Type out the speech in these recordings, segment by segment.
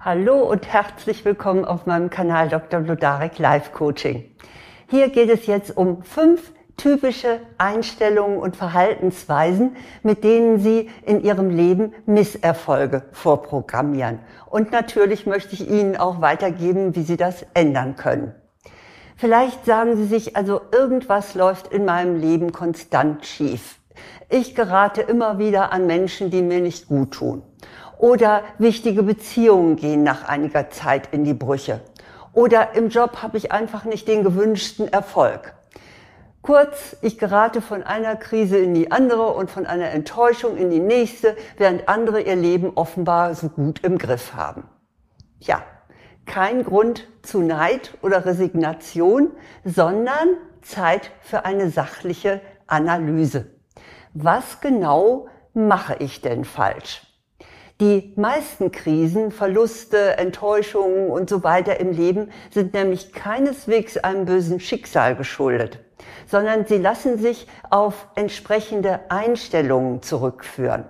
Hallo und herzlich willkommen auf meinem Kanal Dr. Blodarek Life Coaching. Hier geht es jetzt um fünf typische Einstellungen und Verhaltensweisen, mit denen Sie in Ihrem Leben Misserfolge vorprogrammieren. Und natürlich möchte ich Ihnen auch weitergeben, wie Sie das ändern können. Vielleicht sagen Sie sich, also irgendwas läuft in meinem Leben konstant schief. Ich gerate immer wieder an Menschen, die mir nicht gut tun. Oder wichtige Beziehungen gehen nach einiger Zeit in die Brüche. Oder im Job habe ich einfach nicht den gewünschten Erfolg. Kurz, ich gerate von einer Krise in die andere und von einer Enttäuschung in die nächste, während andere ihr Leben offenbar so gut im Griff haben. Tja, kein Grund zu Neid oder Resignation, sondern Zeit für eine sachliche Analyse. Was genau mache ich denn falsch? Die meisten Krisen, Verluste, Enttäuschungen und so weiter im Leben sind nämlich keineswegs einem bösen Schicksal geschuldet, sondern sie lassen sich auf entsprechende Einstellungen zurückführen.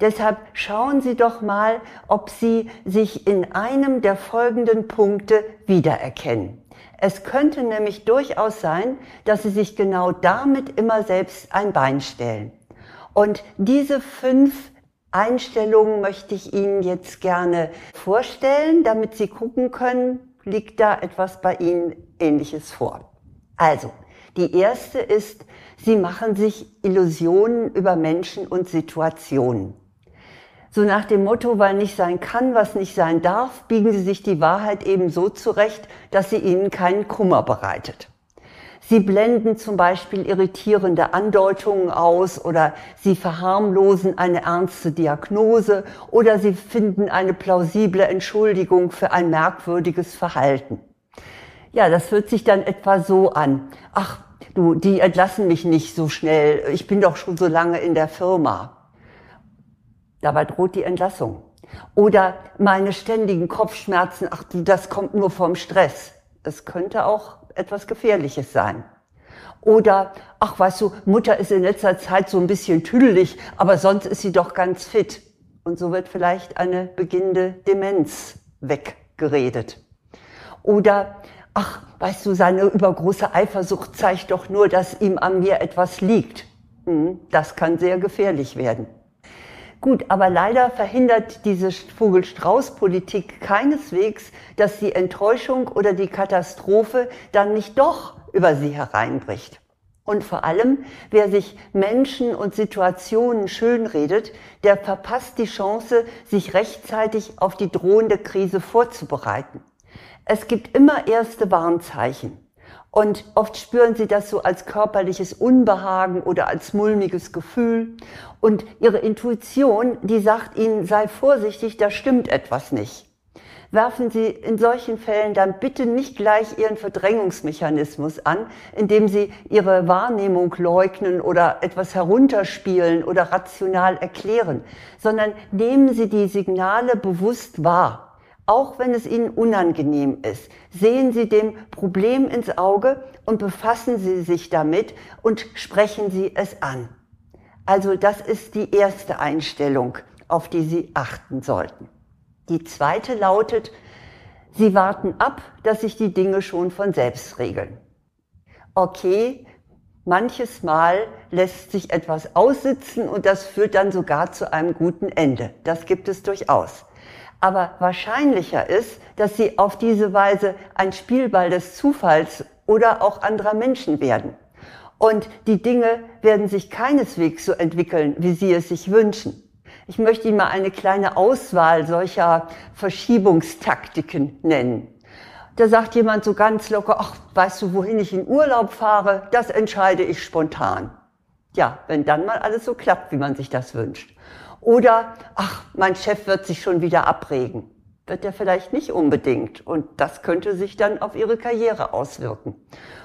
Deshalb schauen Sie doch mal, ob Sie sich in einem der folgenden Punkte wiedererkennen. Es könnte nämlich durchaus sein, dass Sie sich genau damit immer selbst ein Bein stellen. Und diese fünf Einstellungen möchte ich Ihnen jetzt gerne vorstellen, damit Sie gucken können, liegt da etwas bei Ihnen Ähnliches vor. Also, die erste ist, Sie machen sich Illusionen über Menschen und Situationen. So nach dem Motto, weil nicht sein kann, was nicht sein darf, biegen Sie sich die Wahrheit eben so zurecht, dass sie Ihnen keinen Kummer bereitet. Sie blenden zum Beispiel irritierende Andeutungen aus oder Sie verharmlosen eine ernste Diagnose oder Sie finden eine plausible Entschuldigung für ein merkwürdiges Verhalten. Ja, das hört sich dann etwa so an. Ach, du, die entlassen mich nicht so schnell. Ich bin doch schon so lange in der Firma. Dabei droht die Entlassung. Oder meine ständigen Kopfschmerzen, ach du, das kommt nur vom Stress. Es könnte auch etwas Gefährliches sein. Oder, ach weißt du, Mutter ist in letzter Zeit so ein bisschen tüdelig, aber sonst ist sie doch ganz fit. Und so wird vielleicht eine beginnende Demenz weggeredet. Oder, ach, weißt du, seine übergroße Eifersucht zeigt doch nur, dass ihm an mir etwas liegt. Hm, das kann sehr gefährlich werden. Gut, aber leider verhindert diese Vogel-Strauß-Politik keineswegs, dass die Enttäuschung oder die Katastrophe dann nicht doch über sie hereinbricht. Und vor allem, wer sich Menschen und Situationen schönredet, der verpasst die Chance, sich rechtzeitig auf die drohende Krise vorzubereiten. Es gibt immer erste Warnzeichen. Und oft spüren sie das so als körperliches Unbehagen oder als mulmiges Gefühl. Und ihre Intuition, die sagt ihnen, sei vorsichtig, da stimmt etwas nicht. Werfen Sie in solchen Fällen dann bitte nicht gleich Ihren Verdrängungsmechanismus an, indem Sie Ihre Wahrnehmung leugnen oder etwas herunterspielen oder rational erklären, sondern nehmen Sie die Signale bewusst wahr auch wenn es Ihnen unangenehm ist. Sehen Sie dem Problem ins Auge und befassen Sie sich damit und sprechen Sie es an. Also das ist die erste Einstellung, auf die Sie achten sollten. Die zweite lautet, Sie warten ab, dass sich die Dinge schon von selbst regeln. Okay, manches Mal lässt sich etwas aussitzen und das führt dann sogar zu einem guten Ende. Das gibt es durchaus. Aber wahrscheinlicher ist, dass sie auf diese Weise ein Spielball des Zufalls oder auch anderer Menschen werden. Und die Dinge werden sich keineswegs so entwickeln, wie Sie es sich wünschen. Ich möchte Ihnen mal eine kleine Auswahl solcher Verschiebungstaktiken nennen. Da sagt jemand so ganz locker, ach, weißt du, wohin ich in Urlaub fahre, das entscheide ich spontan. Ja, wenn dann mal alles so klappt, wie man sich das wünscht. Oder, ach, mein Chef wird sich schon wieder abregen. Wird er vielleicht nicht unbedingt. Und das könnte sich dann auf ihre Karriere auswirken.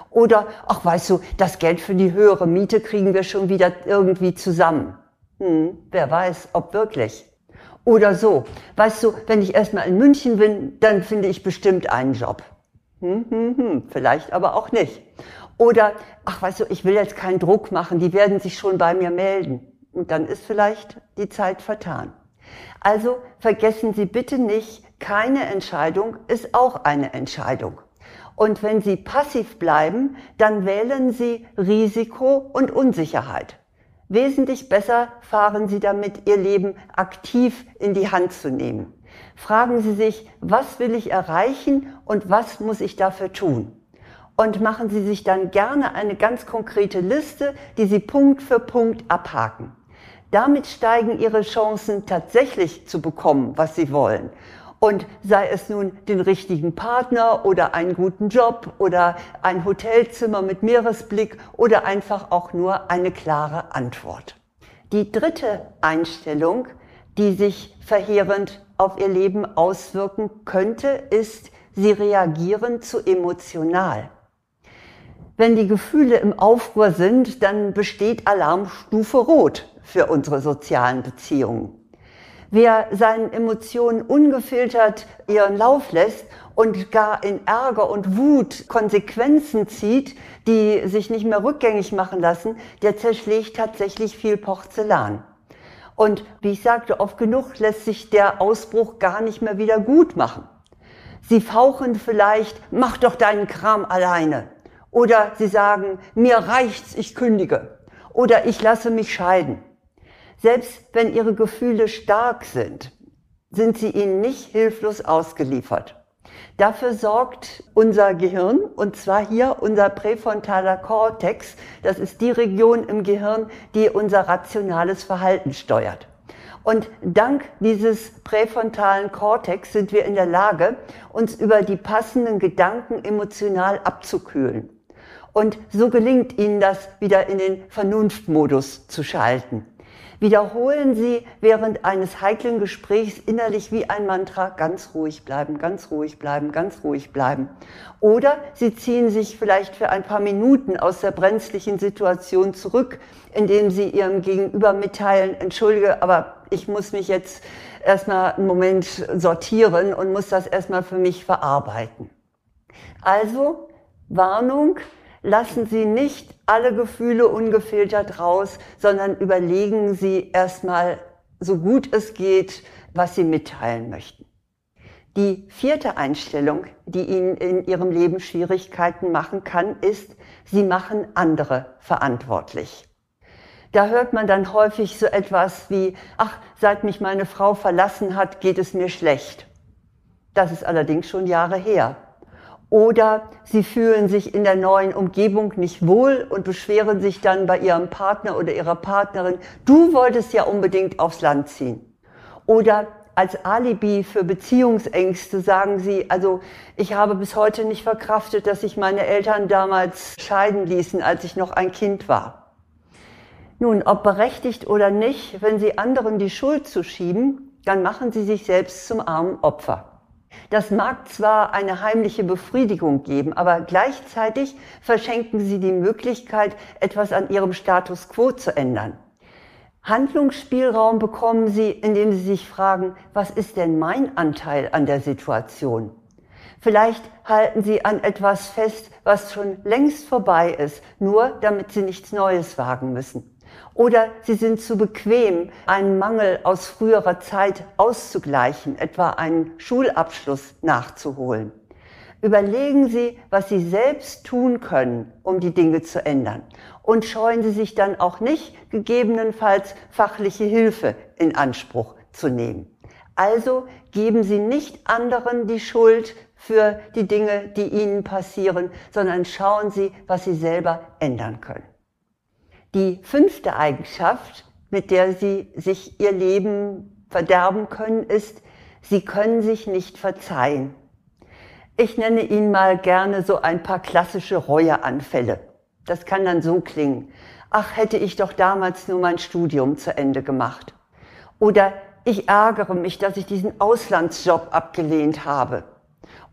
Oder, ach, weißt du, das Geld für die höhere Miete kriegen wir schon wieder irgendwie zusammen. Hm, wer weiß, ob wirklich. Oder so, weißt du, wenn ich erstmal in München bin, dann finde ich bestimmt einen Job. Hm, hm, hm, vielleicht aber auch nicht. Oder, ach, weißt du, ich will jetzt keinen Druck machen, die werden sich schon bei mir melden. Und dann ist vielleicht die Zeit vertan. Also vergessen Sie bitte nicht, Keine Entscheidung ist auch eine Entscheidung. Und wenn Sie passiv bleiben, dann wählen Sie Risiko und Unsicherheit. Wesentlich besser fahren Sie damit, Ihr Leben aktiv in die Hand zu nehmen. Fragen Sie sich, was will ich erreichen und was muss ich dafür tun? Und machen Sie sich dann gerne eine ganz konkrete Liste, die Sie Punkt für Punkt abhaken. Damit steigen Ihre Chancen tatsächlich zu bekommen, was Sie wollen. Und sei es nun den richtigen Partner oder einen guten Job oder ein Hotelzimmer mit Meeresblick oder einfach auch nur eine klare Antwort. Die dritte Einstellung, die sich verheerend auf ihr Leben auswirken könnte, ist, sie reagieren zu emotional. Wenn die Gefühle im Aufruhr sind, dann besteht Alarmstufe Rot für unsere sozialen Beziehungen. Wer seinen Emotionen ungefiltert ihren Lauf lässt und gar in Ärger und Wut Konsequenzen zieht, die sich nicht mehr rückgängig machen lassen, der zerschlägt tatsächlich viel Porzellan. Und wie ich sagte, oft genug lässt sich der Ausbruch gar nicht mehr wieder gut machen. Sie fauchen vielleicht, mach doch deinen Kram alleine. Oder sie sagen, mir reicht's, ich kündige. Oder ich lasse mich scheiden. Selbst wenn ihre Gefühle stark sind, sind sie ihnen nicht hilflos ausgeliefert. Dafür sorgt unser Gehirn, und zwar hier unser präfrontaler Kortex. Das ist die Region im Gehirn, die unser rationales Verhalten steuert. Und dank dieses präfrontalen Kortex sind wir in der Lage, uns über die passenden Gedanken emotional abzukühlen. Und so gelingt Ihnen das, wieder in den Vernunftmodus zu schalten. Wiederholen Sie während eines heiklen Gesprächs innerlich wie ein Mantra ganz ruhig bleiben, ganz ruhig bleiben, ganz ruhig bleiben. Oder Sie ziehen sich vielleicht für ein paar Minuten aus der brenzlichen Situation zurück, indem Sie Ihrem Gegenüber mitteilen, entschuldige, aber ich muss mich jetzt erstmal einen Moment sortieren und muss das erstmal für mich verarbeiten. Also, Warnung, lassen Sie nicht alle Gefühle ungefiltert raus, sondern überlegen Sie erstmal, so gut es geht, was Sie mitteilen möchten. Die vierte Einstellung, die Ihnen in Ihrem Leben Schwierigkeiten machen kann, ist, Sie machen andere verantwortlich. Da hört man dann häufig so etwas wie, ach, seit mich meine Frau verlassen hat, geht es mir schlecht. Das ist allerdings schon Jahre her. Oder sie fühlen sich in der neuen Umgebung nicht wohl und beschweren sich dann bei ihrem Partner oder ihrer Partnerin, du wolltest ja unbedingt aufs Land ziehen. Oder als Alibi für Beziehungsängste sagen sie, also ich habe bis heute nicht verkraftet, dass sich meine Eltern damals scheiden ließen, als ich noch ein Kind war. Nun, ob berechtigt oder nicht, wenn sie anderen die Schuld zuschieben, dann machen sie sich selbst zum armen Opfer. Das mag zwar eine heimliche Befriedigung geben, aber gleichzeitig verschenken sie die Möglichkeit, etwas an ihrem Status quo zu ändern. Handlungsspielraum bekommen sie, indem sie sich fragen, was ist denn mein Anteil an der Situation? Vielleicht halten sie an etwas fest, was schon längst vorbei ist, nur damit sie nichts Neues wagen müssen. Oder sie sind zu bequem, einen Mangel aus früherer Zeit auszugleichen, etwa einen Schulabschluss nachzuholen. Überlegen Sie, was Sie selbst tun können, um die Dinge zu ändern. Und scheuen Sie sich dann auch nicht, gegebenenfalls fachliche Hilfe in Anspruch zu nehmen. Also geben Sie nicht anderen die Schuld für die Dinge, die Ihnen passieren, sondern schauen Sie, was Sie selber ändern können. Die fünfte Eigenschaft, mit der Sie sich Ihr Leben verderben können, ist, Sie können sich nicht verzeihen. Ich nenne Ihnen mal gerne so ein paar klassische Reueanfälle. Das kann dann so klingen. Ach, hätte ich doch damals nur mein Studium zu Ende gemacht. Oder ich ärgere mich, dass ich diesen Auslandsjob abgelehnt habe.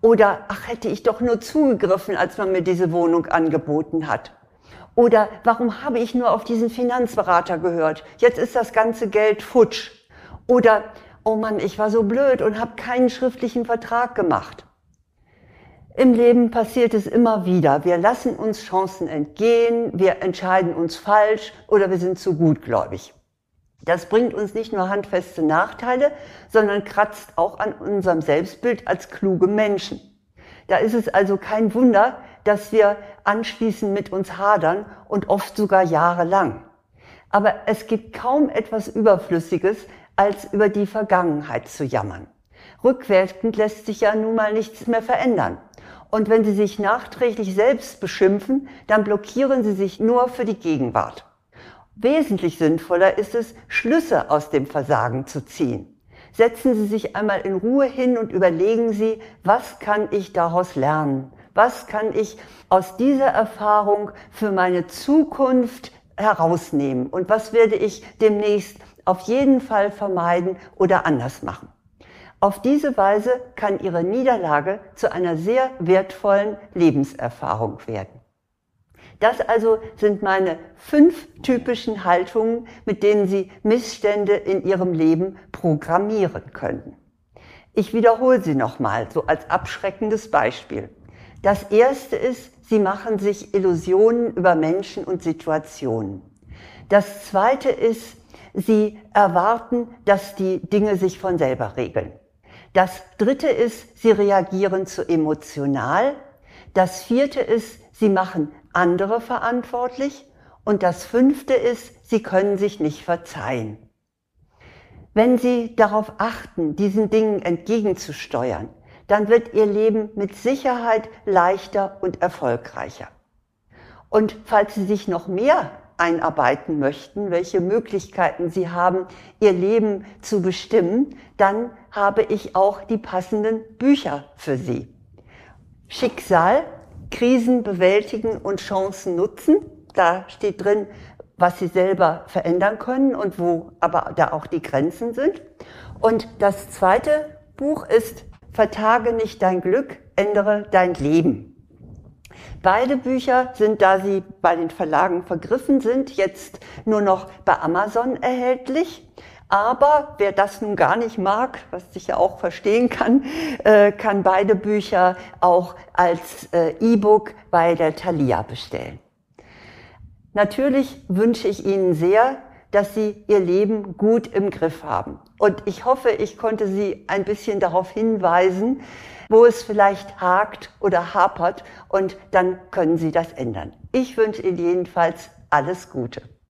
Oder ach, hätte ich doch nur zugegriffen, als man mir diese Wohnung angeboten hat. Oder warum habe ich nur auf diesen Finanzberater gehört? Jetzt ist das ganze Geld futsch. Oder, oh Mann, ich war so blöd und habe keinen schriftlichen Vertrag gemacht. Im Leben passiert es immer wieder. Wir lassen uns Chancen entgehen, wir entscheiden uns falsch oder wir sind zu gutgläubig. Das bringt uns nicht nur handfeste Nachteile, sondern kratzt auch an unserem Selbstbild als kluge Menschen. Da ist es also kein Wunder, dass wir anschließend mit uns hadern und oft sogar jahrelang. Aber es gibt kaum etwas Überflüssiges, als über die Vergangenheit zu jammern. Rückwirkend lässt sich ja nun mal nichts mehr verändern. Und wenn Sie sich nachträglich selbst beschimpfen, dann blockieren Sie sich nur für die Gegenwart. Wesentlich sinnvoller ist es, Schlüsse aus dem Versagen zu ziehen. Setzen Sie sich einmal in Ruhe hin und überlegen Sie, was kann ich daraus lernen? Was kann ich aus dieser Erfahrung für meine Zukunft herausnehmen? Und was werde ich demnächst auf jeden Fall vermeiden oder anders machen? Auf diese Weise kann Ihre Niederlage zu einer sehr wertvollen Lebenserfahrung werden. Das also sind meine fünf typischen Haltungen, mit denen Sie Missstände in Ihrem Leben programmieren können. Ich wiederhole sie nochmal, so als abschreckendes Beispiel. Das erste ist, Sie machen sich Illusionen über Menschen und Situationen. Das zweite ist, Sie erwarten, dass die Dinge sich von selber regeln. Das dritte ist, Sie reagieren zu emotional. Das vierte ist, Sie machen andere verantwortlich. Und das fünfte ist, sie können sich nicht verzeihen. Wenn Sie darauf achten, diesen Dingen entgegenzusteuern, dann wird Ihr Leben mit Sicherheit leichter und erfolgreicher. Und falls Sie sich noch mehr einarbeiten möchten, welche Möglichkeiten Sie haben, Ihr Leben zu bestimmen, dann habe ich auch die passenden Bücher für Sie. Schicksal Krisen bewältigen und Chancen nutzen. Da steht drin, was sie selber verändern können und wo aber da auch die Grenzen sind. Und das zweite Buch ist Vertage nicht dein Glück, ändere dein Leben. Beide Bücher sind, da sie bei den Verlagen vergriffen sind, jetzt nur noch bei Amazon erhältlich. Aber wer das nun gar nicht mag, was ich ja auch verstehen kann, äh, kann beide Bücher auch als äh, E-Book bei der Thalia bestellen. Natürlich wünsche ich Ihnen sehr, dass Sie Ihr Leben gut im Griff haben. Und ich hoffe, ich konnte Sie ein bisschen darauf hinweisen, wo es vielleicht hakt oder hapert und dann können Sie das ändern. Ich wünsche Ihnen jedenfalls alles Gute.